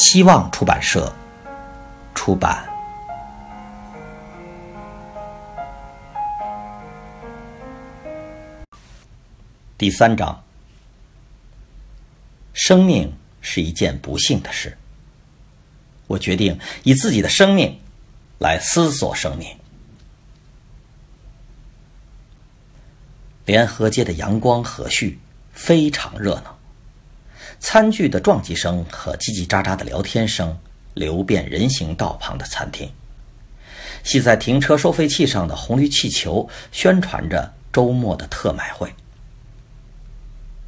希望出版社出版。第三章：生命是一件不幸的事。我决定以自己的生命来思索生命。联合街的阳光和煦，非常热闹。餐具的撞击声和叽叽喳喳的聊天声流遍人行道旁的餐厅。系在停车收费器上的红绿气球宣传着周末的特卖会。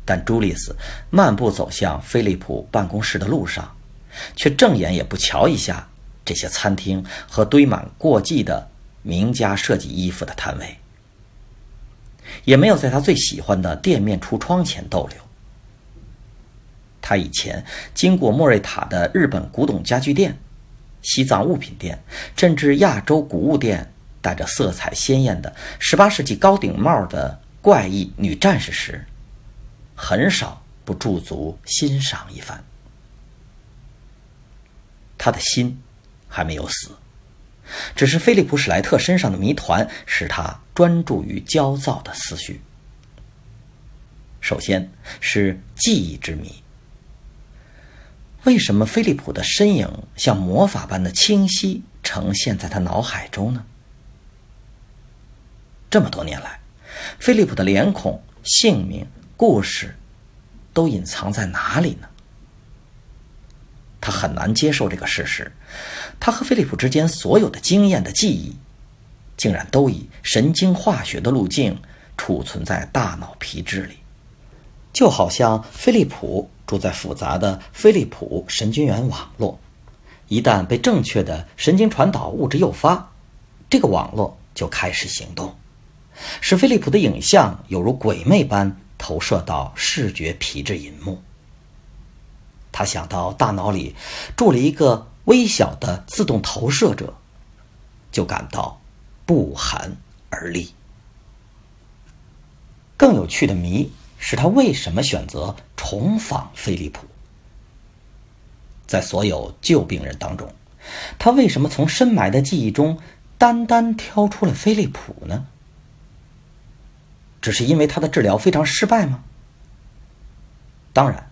但朱丽斯漫步走向菲利普办公室的路上，却正眼也不瞧一下这些餐厅和堆满过季的名家设计衣服的摊位，也没有在他最喜欢的店面橱窗前逗留。他以前经过莫瑞塔的日本古董家具店、西藏物品店，甚至亚洲古物店，戴着色彩鲜艳的18世纪高顶帽的怪异女战士时，很少不驻足欣赏一番。他的心还没有死，只是菲利普·史莱特身上的谜团使他专注于焦躁的思绪。首先是记忆之谜。为什么菲利普的身影像魔法般的清晰呈现在他脑海中呢？这么多年来，菲利普的脸孔、姓名、故事，都隐藏在哪里呢？他很难接受这个事实：他和菲利普之间所有的经验的记忆，竟然都以神经化学的路径储存在大脑皮质里，就好像菲利普。住在复杂的菲利普神经元网络，一旦被正确的神经传导物质诱发，这个网络就开始行动，使菲利普的影像犹如鬼魅般投射到视觉皮质银幕。他想到大脑里住了一个微小的自动投射者，就感到不寒而栗。更有趣的谜。是他为什么选择重访菲利普？在所有旧病人当中，他为什么从深埋的记忆中单单挑出了菲利普呢？只是因为他的治疗非常失败吗？当然，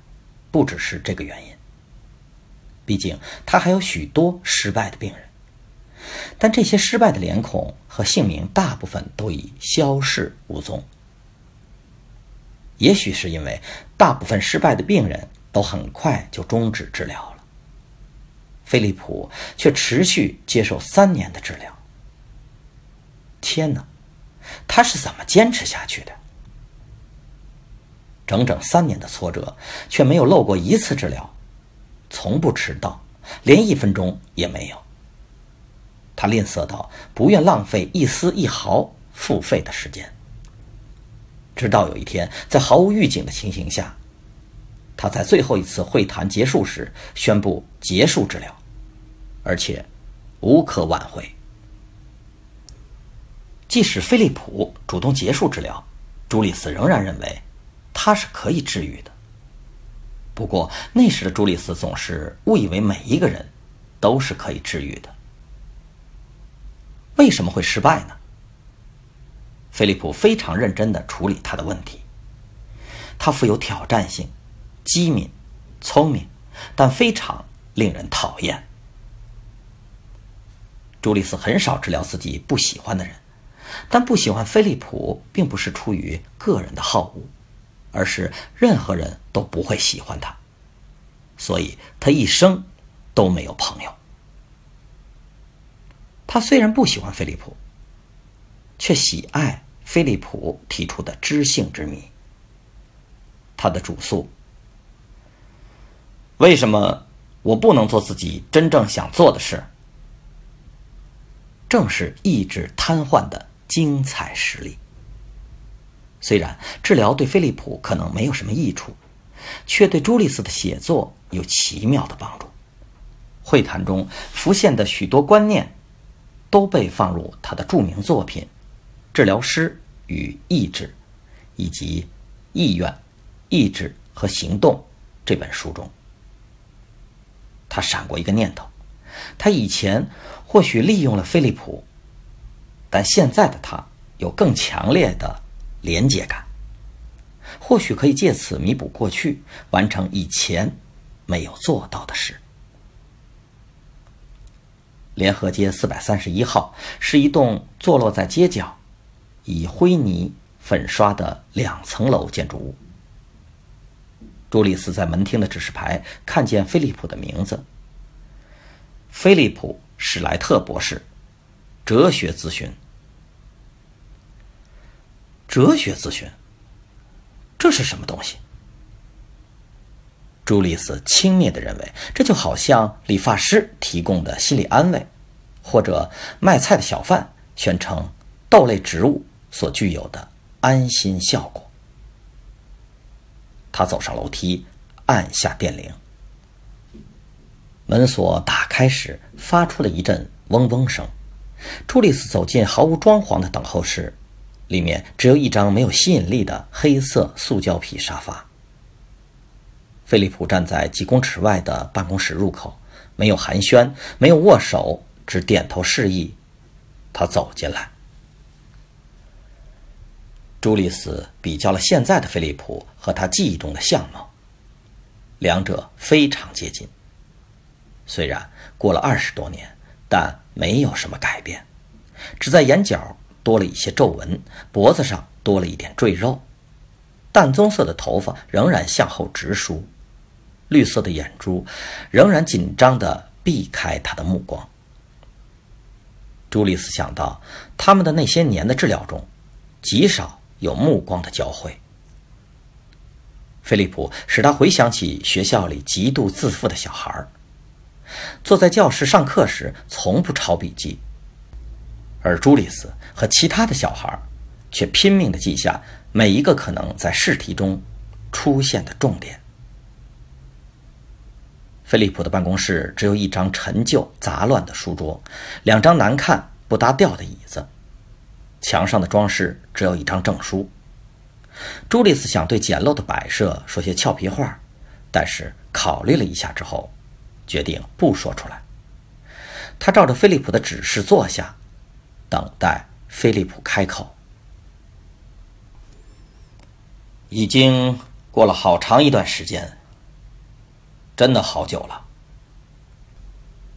不只是这个原因。毕竟他还有许多失败的病人，但这些失败的脸孔和姓名大部分都已消逝无踪。也许是因为大部分失败的病人都很快就终止治疗了，菲利普却持续接受三年的治疗。天哪，他是怎么坚持下去的？整整三年的挫折，却没有漏过一次治疗，从不迟到，连一分钟也没有。他吝啬到不愿浪费一丝一毫付费的时间。直到有一天，在毫无预警的情形下，他在最后一次会谈结束时宣布结束治疗，而且无可挽回。即使菲利普主动结束治疗，朱丽斯仍然认为他是可以治愈的。不过那时的朱丽斯总是误以为每一个人都是可以治愈的。为什么会失败呢？菲利普非常认真的处理他的问题。他富有挑战性，机敏，聪明，但非常令人讨厌。朱丽斯很少治疗自己不喜欢的人，但不喜欢菲利普并不是出于个人的好恶，而是任何人都不会喜欢他，所以他一生都没有朋友。他虽然不喜欢菲利普。却喜爱菲利普提出的知性之谜。他的主诉：为什么我不能做自己真正想做的事。正是意志瘫痪的精彩实例。虽然治疗对菲利普可能没有什么益处，却对朱利斯的写作有奇妙的帮助。会谈中浮现的许多观念，都被放入他的著名作品《治疗师与意志》以及《意愿、意志和行动》这本书中。他闪过一个念头：他以前或许利用了菲利普，但现在的他有更强烈的。连接感，或许可以借此弥补过去，完成以前没有做到的事。联合街四百三十一号是一栋坐落在街角、以灰泥粉刷的两层楼建筑物。朱丽斯在门厅的指示牌看见菲利普的名字：菲利普·史莱特博士，哲学咨询。哲学咨询，这是什么东西？朱丽斯轻蔑的认为，这就好像理发师提供的心理安慰，或者卖菜的小贩宣称豆类植物所具有的安心效果。他走上楼梯，按下电铃，门锁打开时发出了一阵嗡嗡声。朱丽斯走进毫无装潢的等候室。里面只有一张没有吸引力的黑色塑胶皮沙发。菲利普站在几公尺外的办公室入口，没有寒暄，没有握手，只点头示意。他走进来。朱丽斯比较了现在的菲利普和他记忆中的相貌，两者非常接近。虽然过了二十多年，但没有什么改变，只在眼角。多了一些皱纹，脖子上多了一点赘肉，淡棕色的头发仍然向后直梳，绿色的眼珠仍然紧张地避开他的目光。朱丽斯想到，他们的那些年的治疗中，极少有目光的交汇。菲利普使他回想起学校里极度自负的小孩，坐在教室上课时从不抄笔记。而朱丽斯和其他的小孩，却拼命地记下每一个可能在试题中出现的重点。菲利普的办公室只有一张陈旧杂乱的书桌，两张难看不搭调的椅子，墙上的装饰只有一张证书。朱丽斯想对简陋的摆设说些俏皮话，但是考虑了一下之后，决定不说出来。他照着菲利普的指示坐下。等待菲利普开口。已经过了好长一段时间，真的好久了。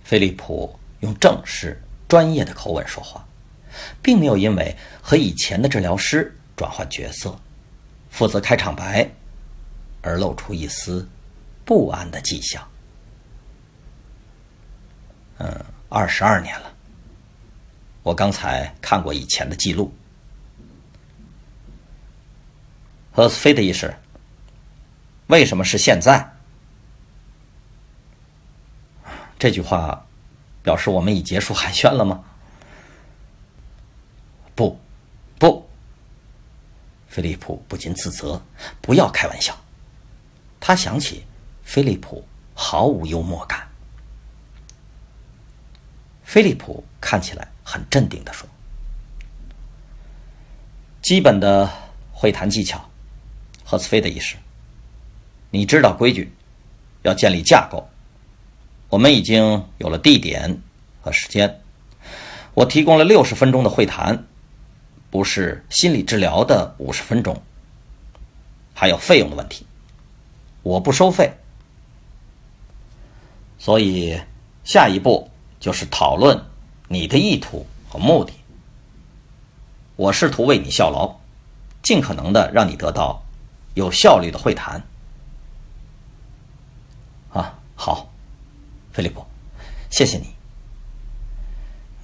菲利普用正式、专业的口吻说话，并没有因为和以前的治疗师转换角色，负责开场白，而露出一丝不安的迹象。嗯，二十二年了。我刚才看过以前的记录。赫斯菲的意思，为什么是现在？这句话表示我们已结束寒暄了吗？不，不。菲利普不禁自责，不要开玩笑。他想起菲利普毫无幽默感。菲利普看起来。很镇定的说：“基本的会谈技巧，赫斯菲的意思。你知道规矩，要建立架构。我们已经有了地点和时间。我提供了六十分钟的会谈，不是心理治疗的五十分钟。还有费用的问题，我不收费。所以下一步就是讨论。”你的意图和目的，我试图为你效劳，尽可能的让你得到有效率的会谈。啊，好，菲利普，谢谢你。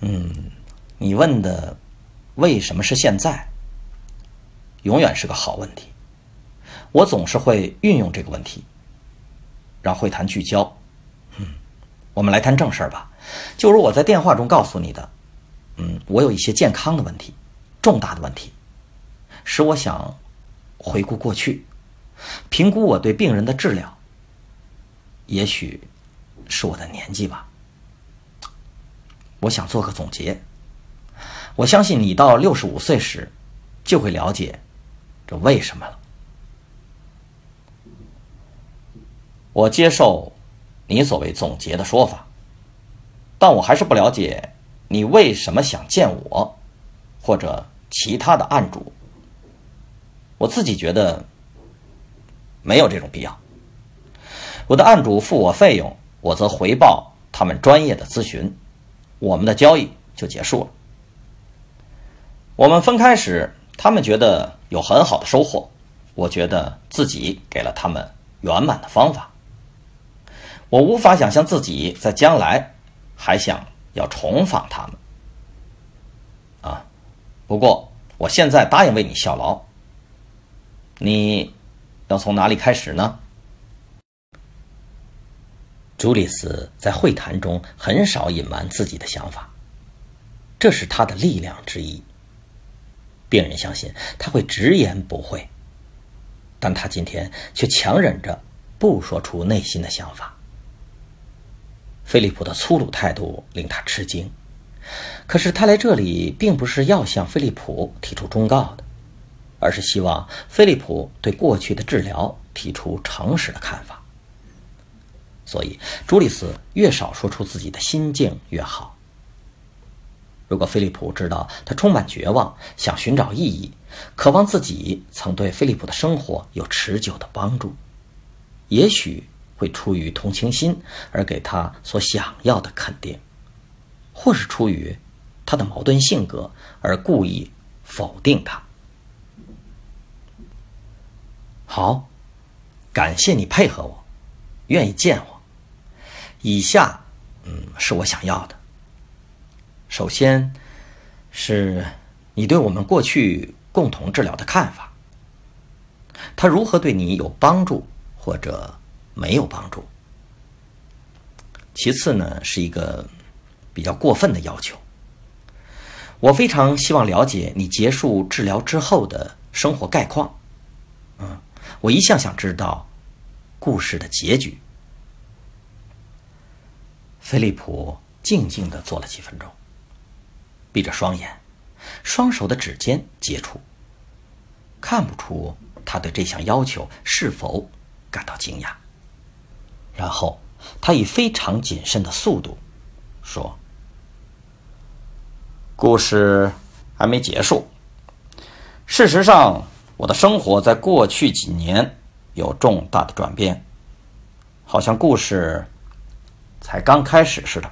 嗯，你问的为什么是现在，永远是个好问题。我总是会运用这个问题，让会谈聚焦。嗯。我们来谈正事儿吧。就如我在电话中告诉你的，嗯，我有一些健康的问题，重大的问题，使我想回顾过去，评估我对病人的治疗。也许是我的年纪吧。我想做个总结。我相信你到六十五岁时，就会了解这为什么了。我接受你所谓总结的说法，但我还是不了解你为什么想见我，或者其他的案主。我自己觉得没有这种必要。我的案主付我费用，我则回报他们专业的咨询，我们的交易就结束了。我们分开时，他们觉得有很好的收获，我觉得自己给了他们圆满的方法。我无法想象自己在将来还想要重访他们。啊，不过我现在答应为你效劳。你要从哪里开始呢？朱丽斯在会谈中很少隐瞒自己的想法，这是他的力量之一。病人相信他会直言不讳，但他今天却强忍着不说出内心的想法。菲利普的粗鲁态度令他吃惊，可是他来这里并不是要向菲利普提出忠告的，而是希望菲利普对过去的治疗提出诚实的看法。所以，朱利斯越少说出自己的心境越好。如果菲利普知道他充满绝望，想寻找意义，渴望自己曾对菲利普的生活有持久的帮助，也许会出于同情心而给他所想要的肯定，或是出于他的矛盾性格而故意否定他。好，感谢你配合我，愿意见我。以下，嗯，是我想要的。首先，是你对我们过去共同治疗的看法，他如何对你有帮助或者没有帮助？其次呢，是一个比较过分的要求。我非常希望了解你结束治疗之后的生活概况。嗯，我一向想知道故事的结局。菲利普静静的坐了几分钟，闭着双眼，双手的指尖接触，看不出他对这项要求是否感到惊讶。然后他以非常谨慎的速度说：“故事还没结束。事实上，我的生活在过去几年有重大的转变，好像故事……”才刚开始似的，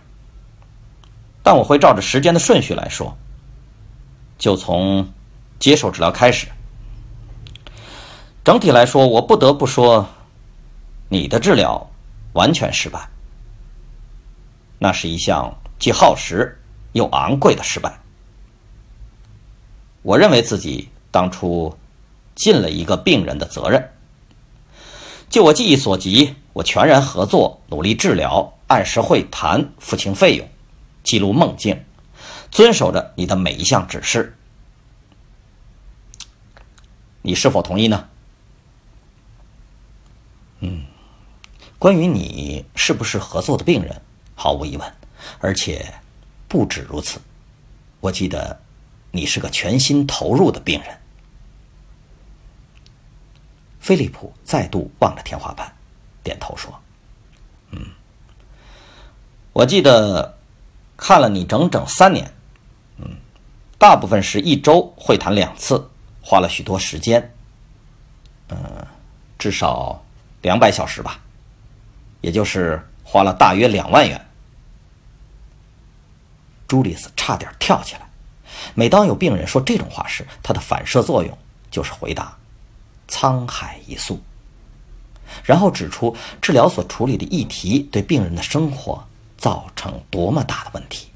但我会照着时间的顺序来说，就从接受治疗开始。整体来说，我不得不说，你的治疗完全失败。那是一项既耗时又昂贵的失败。我认为自己当初尽了一个病人的责任。就我记忆所及，我全然合作，努力治疗。按时会谈，付清费用，记录梦境，遵守着你的每一项指示。你是否同意呢？嗯，关于你是不是合作的病人，毫无疑问，而且不止如此。我记得你是个全心投入的病人。菲利普再度望着天花板，点头说：“嗯。”我记得看了你整整三年，嗯，大部分是一周会谈两次，花了许多时间，嗯，至少两百小时吧，也就是花了大约两万元。朱丽斯差点跳起来。每当有病人说这种话时，他的反射作用就是回答：“沧海一粟。”然后指出治疗所处理的议题对病人的生活。造成多么大的问题，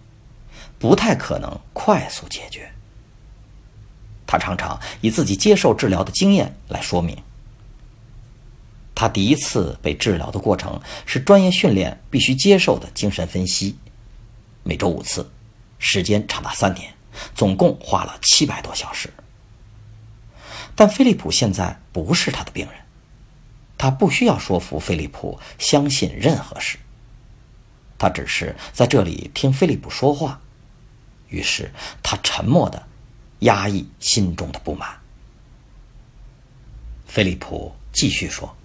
不太可能快速解决。他常常以自己接受治疗的经验来说明。他第一次被治疗的过程是专业训练必须接受的精神分析，每周五次，时间长达三年，总共花了七百多小时。但菲利普现在不是他的病人，他不需要说服菲利普相信任何事。他只是在这里听菲利普说话，于是他沉默的压抑心中的不满。菲利普继续说：“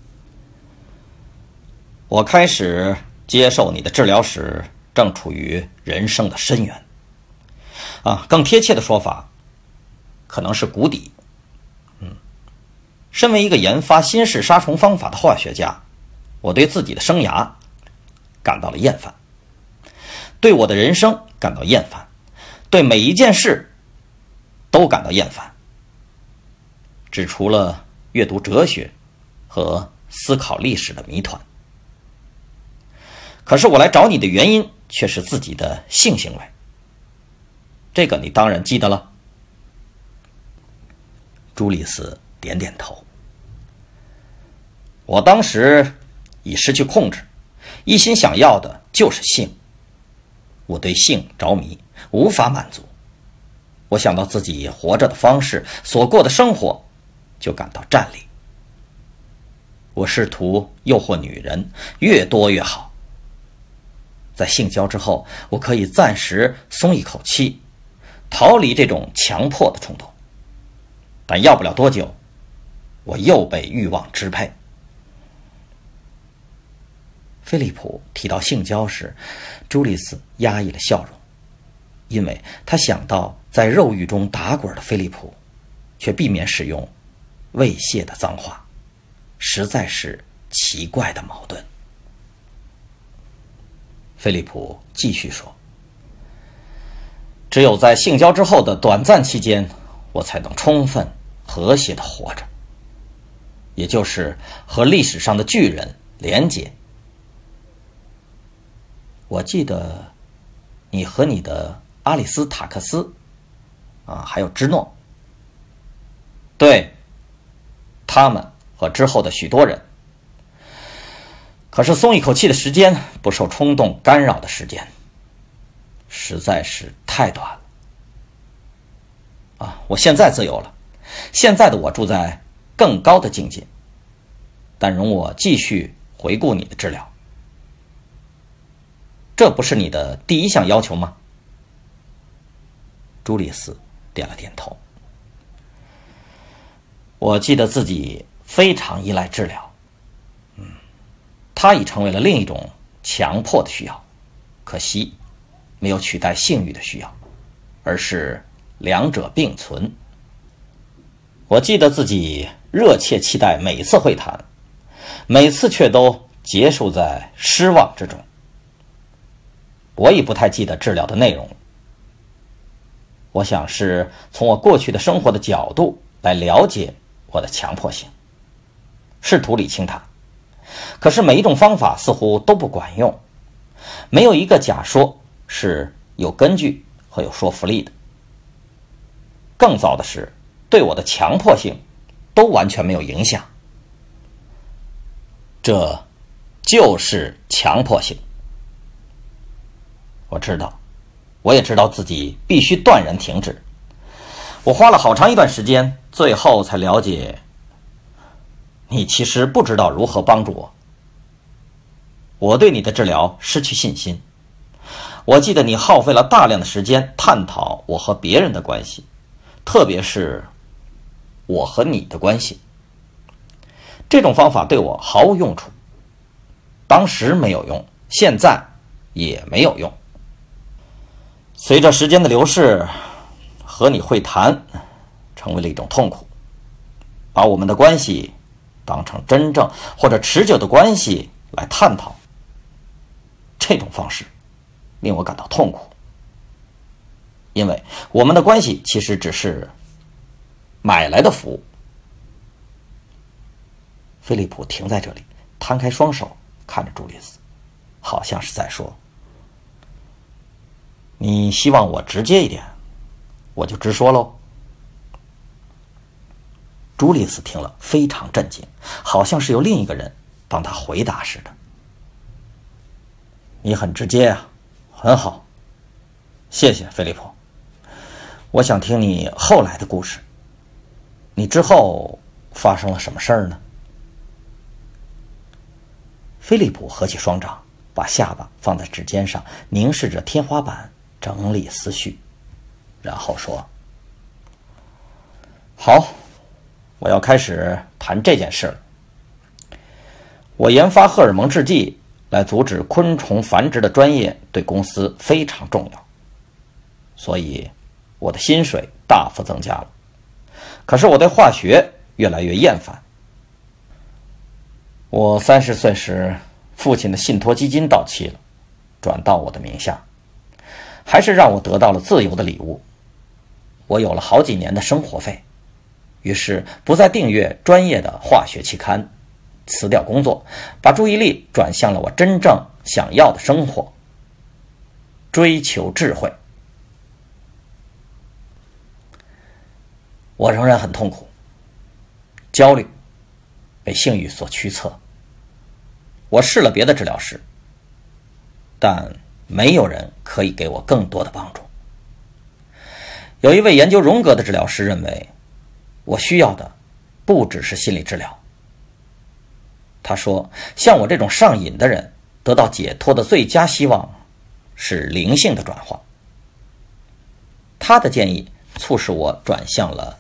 我开始接受你的治疗时，正处于人生的深渊。啊，更贴切的说法，可能是谷底。嗯，身为一个研发新式杀虫方法的化学家，我对自己的生涯感到了厌烦。”对我的人生感到厌烦，对每一件事都感到厌烦，只除了阅读哲学和思考历史的谜团。可是我来找你的原因却是自己的性行为，这个你当然记得了。朱丽斯点点头。我当时已失去控制，一心想要的就是性。我对性着迷，无法满足。我想到自己活着的方式，所过的生活，就感到战栗。我试图诱惑女人，越多越好。在性交之后，我可以暂时松一口气，逃离这种强迫的冲动。但要不了多久，我又被欲望支配。菲利普提到性交时，朱丽斯压抑了笑容，因为他想到在肉欲中打滚的菲利普，却避免使用猥亵的脏话，实在是奇怪的矛盾。菲利普继续说：“只有在性交之后的短暂期间，我才能充分和谐的活着，也就是和历史上的巨人连结。”我记得，你和你的阿里斯塔克斯，啊，还有芝诺，对，他们和之后的许多人。可是松一口气的时间，不受冲动干扰的时间，实在是太短了。啊，我现在自由了，现在的我住在更高的境界。但容我继续回顾你的治疗。这不是你的第一项要求吗？朱丽斯点了点头。我记得自己非常依赖治疗，嗯，它已成为了另一种强迫的需要，可惜没有取代性欲的需要，而是两者并存。我记得自己热切期待每次会谈，每次却都结束在失望之中。我已不太记得治疗的内容。我想是从我过去的生活的角度来了解我的强迫性，试图理清它。可是每一种方法似乎都不管用，没有一个假说是有根据和有说服力的。更糟的是，对我的强迫性都完全没有影响。这就是强迫性。我知道，我也知道自己必须断然停止。我花了好长一段时间，最后才了解，你其实不知道如何帮助我。我对你的治疗失去信心。我记得你耗费了大量的时间探讨我和别人的关系，特别是我和你的关系。这种方法对我毫无用处，当时没有用，现在也没有用。随着时间的流逝，和你会谈成为了一种痛苦。把我们的关系当成真正或者持久的关系来探讨，这种方式令我感到痛苦，因为我们的关系其实只是买来的服务。菲利普停在这里，摊开双手看着朱丽斯，好像是在说。你希望我直接一点，我就直说喽。朱丽斯听了非常震惊，好像是由另一个人帮他回答似的。你很直接啊，很好，谢谢菲利普。我想听你后来的故事。你之后发生了什么事儿呢？菲利普合起双掌，把下巴放在指尖上，凝视着天花板，整理思绪，然后说：“好，我要开始谈这件事了。我研发荷尔蒙制剂来阻止昆虫繁殖的专业对公司非常重要，所以我的薪水大幅增加了。”可是我对化学越来越厌烦。我三十岁时，父亲的信托基金到期了，转到我的名下，还是让我得到了自由的礼物。我有了好几年的生活费，于是不再订阅专业的化学期刊，辞掉工作，把注意力转向了我真正想要的生活——追求智慧。我仍然很痛苦，焦虑，被性欲所驱策。我试了别的治疗师，但没有人可以给我更多的帮助。有一位研究荣格的治疗师认为，我需要的不只是心理治疗。他说：“像我这种上瘾的人，得到解脱的最佳希望是灵性的转化。”他的建议促使我转向了。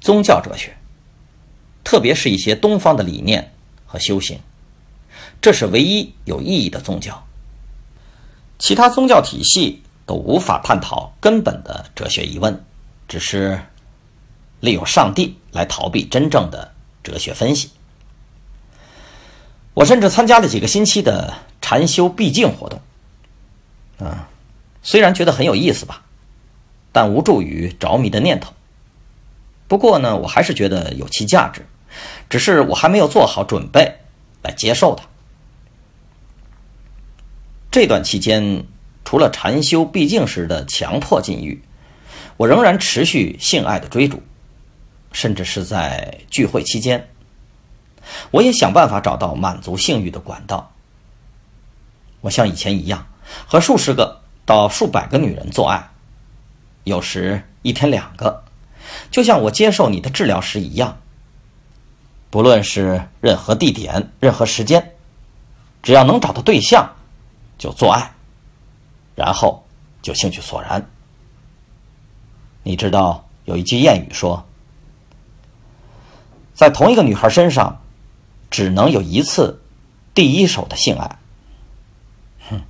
宗教哲学，特别是一些东方的理念和修行，这是唯一有意义的宗教。其他宗教体系都无法探讨根本的哲学疑问，只是利用上帝来逃避真正的哲学分析。我甚至参加了几个星期的禅修闭境活动，啊，虽然觉得很有意思吧，但无助于着迷的念头。不过呢，我还是觉得有其价值，只是我还没有做好准备来接受它。这段期间，除了禅修闭境时的强迫禁欲，我仍然持续性爱的追逐，甚至是在聚会期间，我也想办法找到满足性欲的管道。我像以前一样，和数十个到数百个女人做爱，有时一天两个。就像我接受你的治疗时一样，不论是任何地点、任何时间，只要能找到对象，就做爱，然后就兴趣索然。你知道有一句谚语说，在同一个女孩身上，只能有一次第一手的性爱。哼，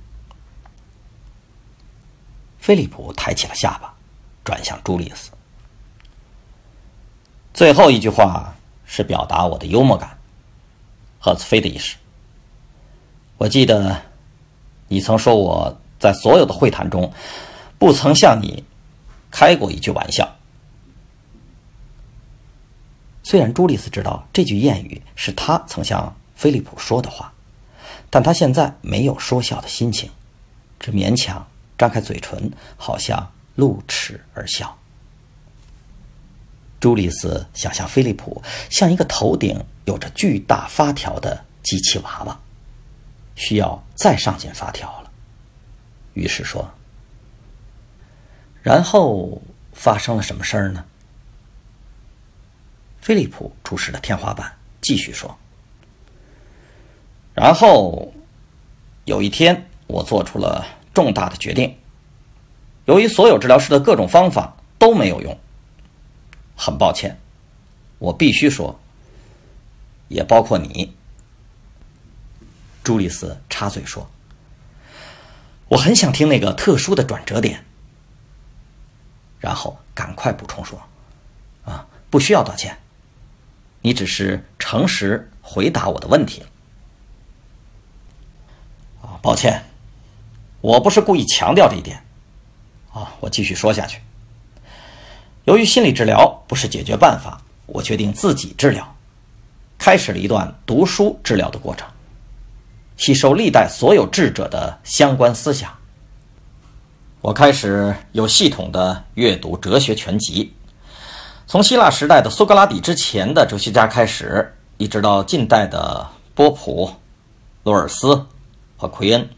菲利普抬起了下巴，转向朱丽斯。最后一句话是表达我的幽默感，赫兹菲的意思。我记得你曾说我在所有的会谈中不曾向你开过一句玩笑。虽然朱丽斯知道这句谚语是他曾向菲利普说的话，但他现在没有说笑的心情，只勉强张开嘴唇，好像露齿而笑。朱丽斯想象菲利普像一个头顶有着巨大发条的机器娃娃，需要再上紧发条了。于是说：“然后发生了什么事儿呢？”菲利普注视着天花板，继续说：“然后有一天，我做出了重大的决定。由于所有治疗师的各种方法都没有用。”很抱歉，我必须说，也包括你。朱丽斯插嘴说：“我很想听那个特殊的转折点。”然后赶快补充说：“啊，不需要道歉，你只是诚实回答我的问题了。”啊，抱歉，我不是故意强调这一点。啊，我继续说下去。由于心理治疗不是解决办法，我决定自己治疗，开始了一段读书治疗的过程，吸收历代所有智者的相关思想。我开始有系统的阅读哲学全集，从希腊时代的苏格拉底之前的哲学家开始，一直到近代的波普、罗尔斯和奎恩。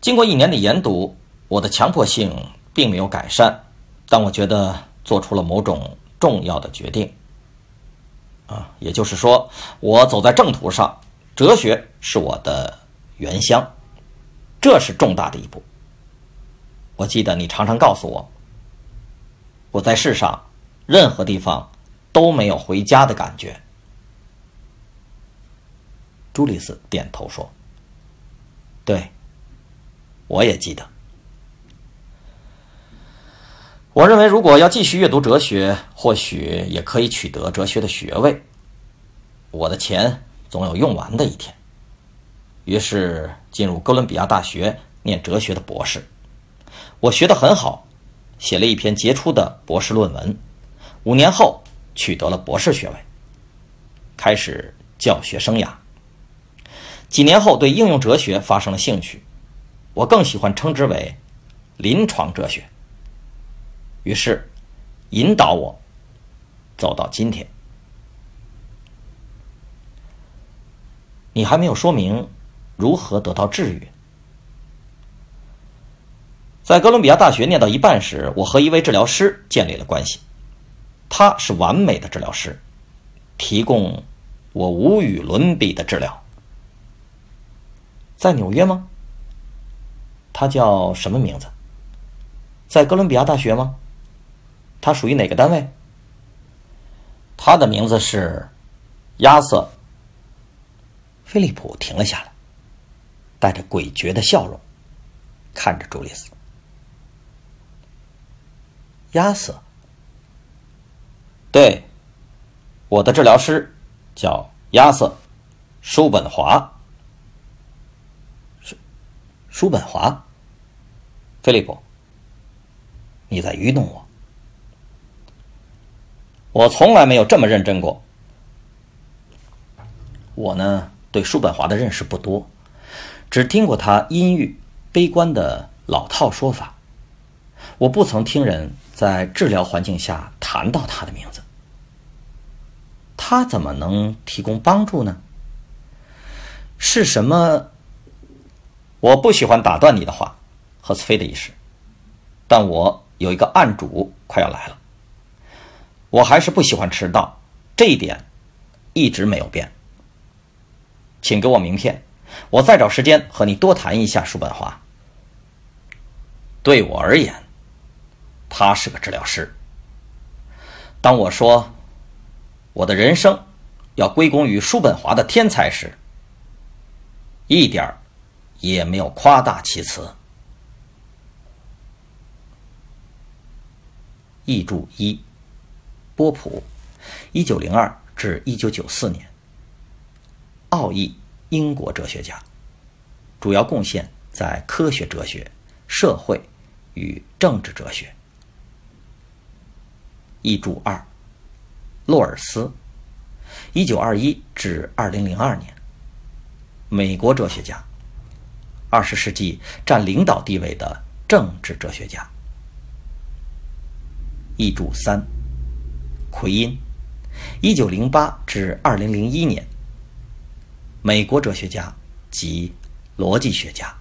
经过一年的研读，我的强迫性并没有改善，但我觉得做出了某种重要的决定。啊，也就是说，我走在正途上，哲学是我的原乡，这是重大的一步。我记得你常常告诉我，我在世上任何地方都没有回家的感觉。朱丽斯点头说：“对，我也记得。我认为，如果要继续阅读哲学，或许也可以取得哲学的学位。我的钱总有用完的一天。于是进入哥伦比亚大学念哲学的博士。我学得很好，写了一篇杰出的博士论文。五年后取得了博士学位，开始教学生涯。”几年后，对应用哲学发生了兴趣，我更喜欢称之为临床哲学。于是，引导我走到今天。你还没有说明如何得到治愈。在哥伦比亚大学念到一半时，我和一位治疗师建立了关系，他是完美的治疗师，提供我无与伦比的治疗。在纽约吗？他叫什么名字？在哥伦比亚大学吗？他属于哪个单位？他的名字是亚瑟。菲利普停了下来，带着诡谲的笑容看着朱丽斯。亚瑟，对，我的治疗师叫亚瑟·叔本华。叔叔本华，菲利普，你在愚弄我。我从来没有这么认真过。我呢，对叔本华的认识不多，只听过他阴郁、悲观的老套说法。我不曾听人在治疗环境下谈到他的名字。他怎么能提供帮助呢？是什么？我不喜欢打断你的话，赫斯菲德医师，但我有一个案主快要来了。我还是不喜欢迟到，这一点一直没有变。请给我名片，我再找时间和你多谈一下叔本华。对我而言，他是个治疗师。当我说我的人生要归功于叔本华的天才时，一点儿。也没有夸大其词。译注一：波普，一九零二至一九九四年，奥义英国哲学家，主要贡献在科学哲学、社会与政治哲学。译注二：洛尔斯，一九二一至二零零二年，美国哲学家。二十世纪占领导地位的政治哲学家。译注三：奎因，一九零八至二零零一年，美国哲学家及逻辑学家。